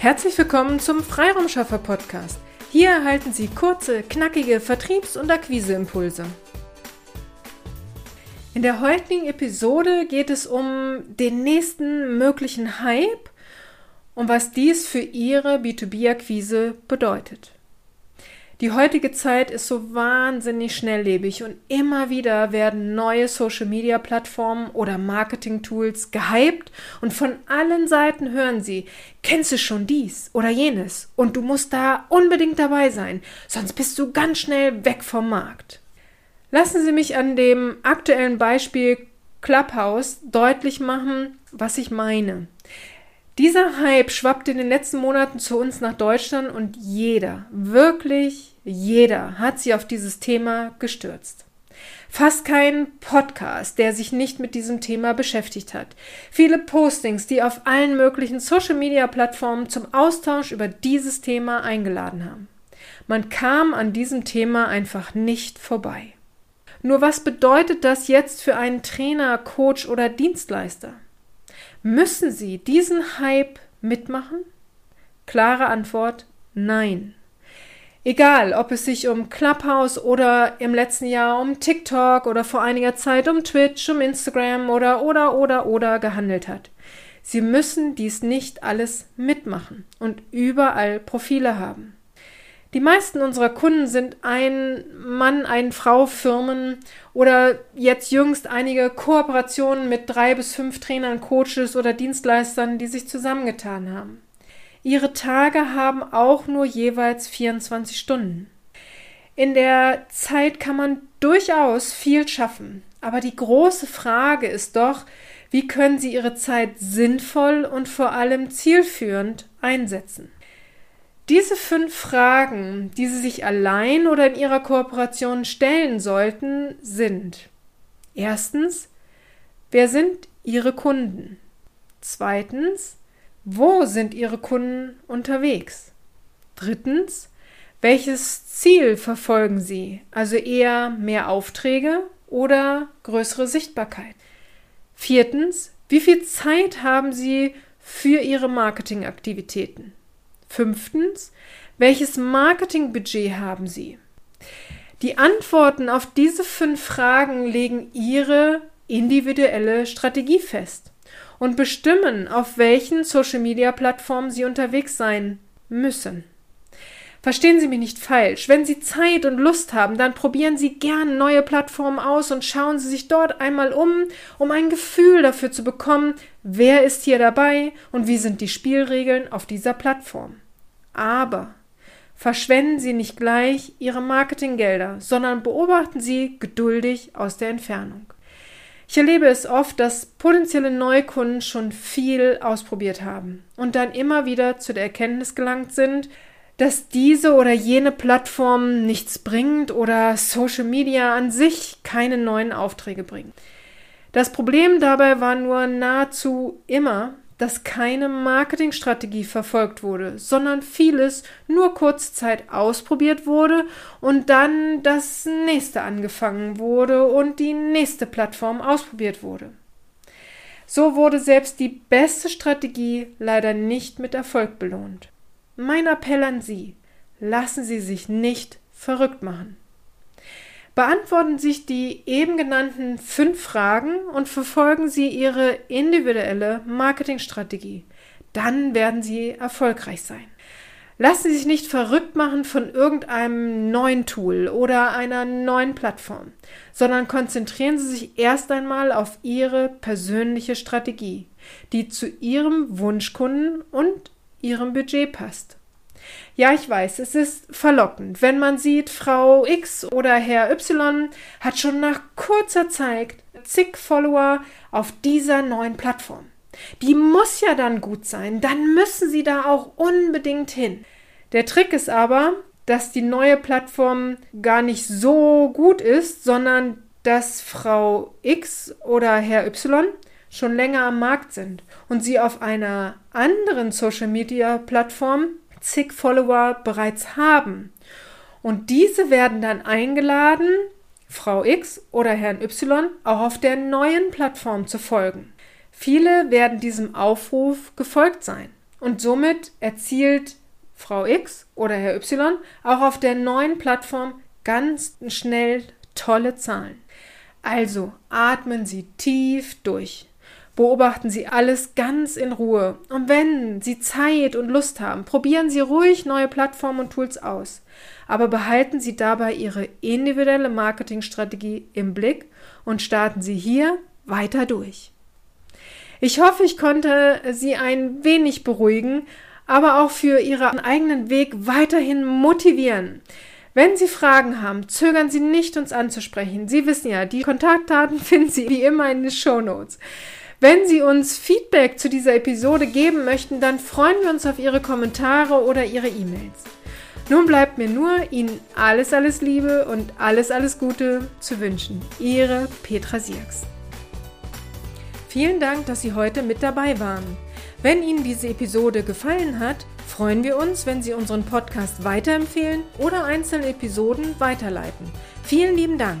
Herzlich willkommen zum Freiraumschaffer Podcast. Hier erhalten Sie kurze, knackige Vertriebs- und Akquiseimpulse. In der heutigen Episode geht es um den nächsten möglichen Hype und was dies für Ihre B2B-Akquise bedeutet. Die heutige Zeit ist so wahnsinnig schnelllebig und immer wieder werden neue Social-Media-Plattformen oder Marketing-Tools gehypt und von allen Seiten hören sie, kennst du schon dies oder jenes und du musst da unbedingt dabei sein, sonst bist du ganz schnell weg vom Markt. Lassen Sie mich an dem aktuellen Beispiel Clubhouse deutlich machen, was ich meine. Dieser Hype schwappt in den letzten Monaten zu uns nach Deutschland und jeder, wirklich jeder hat sie auf dieses Thema gestürzt. Fast kein Podcast, der sich nicht mit diesem Thema beschäftigt hat. Viele Postings, die auf allen möglichen Social-Media-Plattformen zum Austausch über dieses Thema eingeladen haben. Man kam an diesem Thema einfach nicht vorbei. Nur was bedeutet das jetzt für einen Trainer, Coach oder Dienstleister? Müssen Sie diesen Hype mitmachen? Klare Antwort Nein. Egal, ob es sich um Clubhouse oder im letzten Jahr um TikTok oder vor einiger Zeit um Twitch, um Instagram oder oder oder oder gehandelt hat. Sie müssen dies nicht alles mitmachen und überall Profile haben. Die meisten unserer Kunden sind ein Mann, ein Frau Firmen oder jetzt jüngst einige Kooperationen mit drei bis fünf Trainern, Coaches oder Dienstleistern, die sich zusammengetan haben. Ihre Tage haben auch nur jeweils 24 Stunden. In der Zeit kann man durchaus viel schaffen, aber die große Frage ist doch, wie können Sie Ihre Zeit sinnvoll und vor allem zielführend einsetzen? Diese fünf Fragen, die Sie sich allein oder in Ihrer Kooperation stellen sollten, sind erstens, wer sind Ihre Kunden? Zweitens, wo sind Ihre Kunden unterwegs? Drittens, welches Ziel verfolgen Sie? Also eher mehr Aufträge oder größere Sichtbarkeit? Viertens, wie viel Zeit haben Sie für Ihre Marketingaktivitäten? Fünftens, welches Marketingbudget haben Sie? Die Antworten auf diese fünf Fragen legen Ihre individuelle Strategie fest und bestimmen, auf welchen Social-Media-Plattformen Sie unterwegs sein müssen. Verstehen Sie mich nicht falsch. Wenn Sie Zeit und Lust haben, dann probieren Sie gern neue Plattformen aus und schauen Sie sich dort einmal um, um ein Gefühl dafür zu bekommen, wer ist hier dabei und wie sind die Spielregeln auf dieser Plattform. Aber verschwenden Sie nicht gleich Ihre Marketinggelder, sondern beobachten Sie geduldig aus der Entfernung. Ich erlebe es oft, dass potenzielle Neukunden schon viel ausprobiert haben und dann immer wieder zu der Erkenntnis gelangt sind, dass diese oder jene Plattform nichts bringt oder Social Media an sich keine neuen Aufträge bringt. Das Problem dabei war nur nahezu immer, dass keine Marketingstrategie verfolgt wurde, sondern vieles nur kurze Zeit ausprobiert wurde und dann das nächste angefangen wurde und die nächste Plattform ausprobiert wurde. So wurde selbst die beste Strategie leider nicht mit Erfolg belohnt. Mein Appell an Sie, lassen Sie sich nicht verrückt machen. Beantworten sich die eben genannten fünf Fragen und verfolgen Sie Ihre individuelle Marketingstrategie. Dann werden Sie erfolgreich sein. Lassen Sie sich nicht verrückt machen von irgendeinem neuen Tool oder einer neuen Plattform, sondern konzentrieren Sie sich erst einmal auf Ihre persönliche Strategie, die zu Ihrem Wunschkunden und Ihrem Budget passt. Ja, ich weiß, es ist verlockend, wenn man sieht, Frau X oder Herr Y hat schon nach kurzer Zeit zig Follower auf dieser neuen Plattform. Die muss ja dann gut sein, dann müssen sie da auch unbedingt hin. Der Trick ist aber, dass die neue Plattform gar nicht so gut ist, sondern dass Frau X oder Herr Y schon länger am Markt sind und sie auf einer anderen Social Media Plattform zig Follower bereits haben. Und diese werden dann eingeladen, Frau X oder Herrn Y auch auf der neuen Plattform zu folgen. Viele werden diesem Aufruf gefolgt sein. und somit erzielt Frau X oder Herr Y auch auf der neuen Plattform ganz schnell tolle Zahlen. Also atmen Sie tief durch. Beobachten Sie alles ganz in Ruhe. Und wenn Sie Zeit und Lust haben, probieren Sie ruhig neue Plattformen und Tools aus. Aber behalten Sie dabei Ihre individuelle Marketingstrategie im Blick und starten Sie hier weiter durch. Ich hoffe, ich konnte Sie ein wenig beruhigen, aber auch für Ihren eigenen Weg weiterhin motivieren. Wenn Sie Fragen haben, zögern Sie nicht, uns anzusprechen. Sie wissen ja, die Kontaktdaten finden Sie wie immer in den Show Notes. Wenn Sie uns Feedback zu dieser Episode geben möchten, dann freuen wir uns auf Ihre Kommentare oder Ihre E-Mails. Nun bleibt mir nur, Ihnen alles, alles Liebe und alles, alles Gute zu wünschen. Ihre Petra Sierks. Vielen Dank, dass Sie heute mit dabei waren. Wenn Ihnen diese Episode gefallen hat, freuen wir uns, wenn Sie unseren Podcast weiterempfehlen oder einzelne Episoden weiterleiten. Vielen lieben Dank.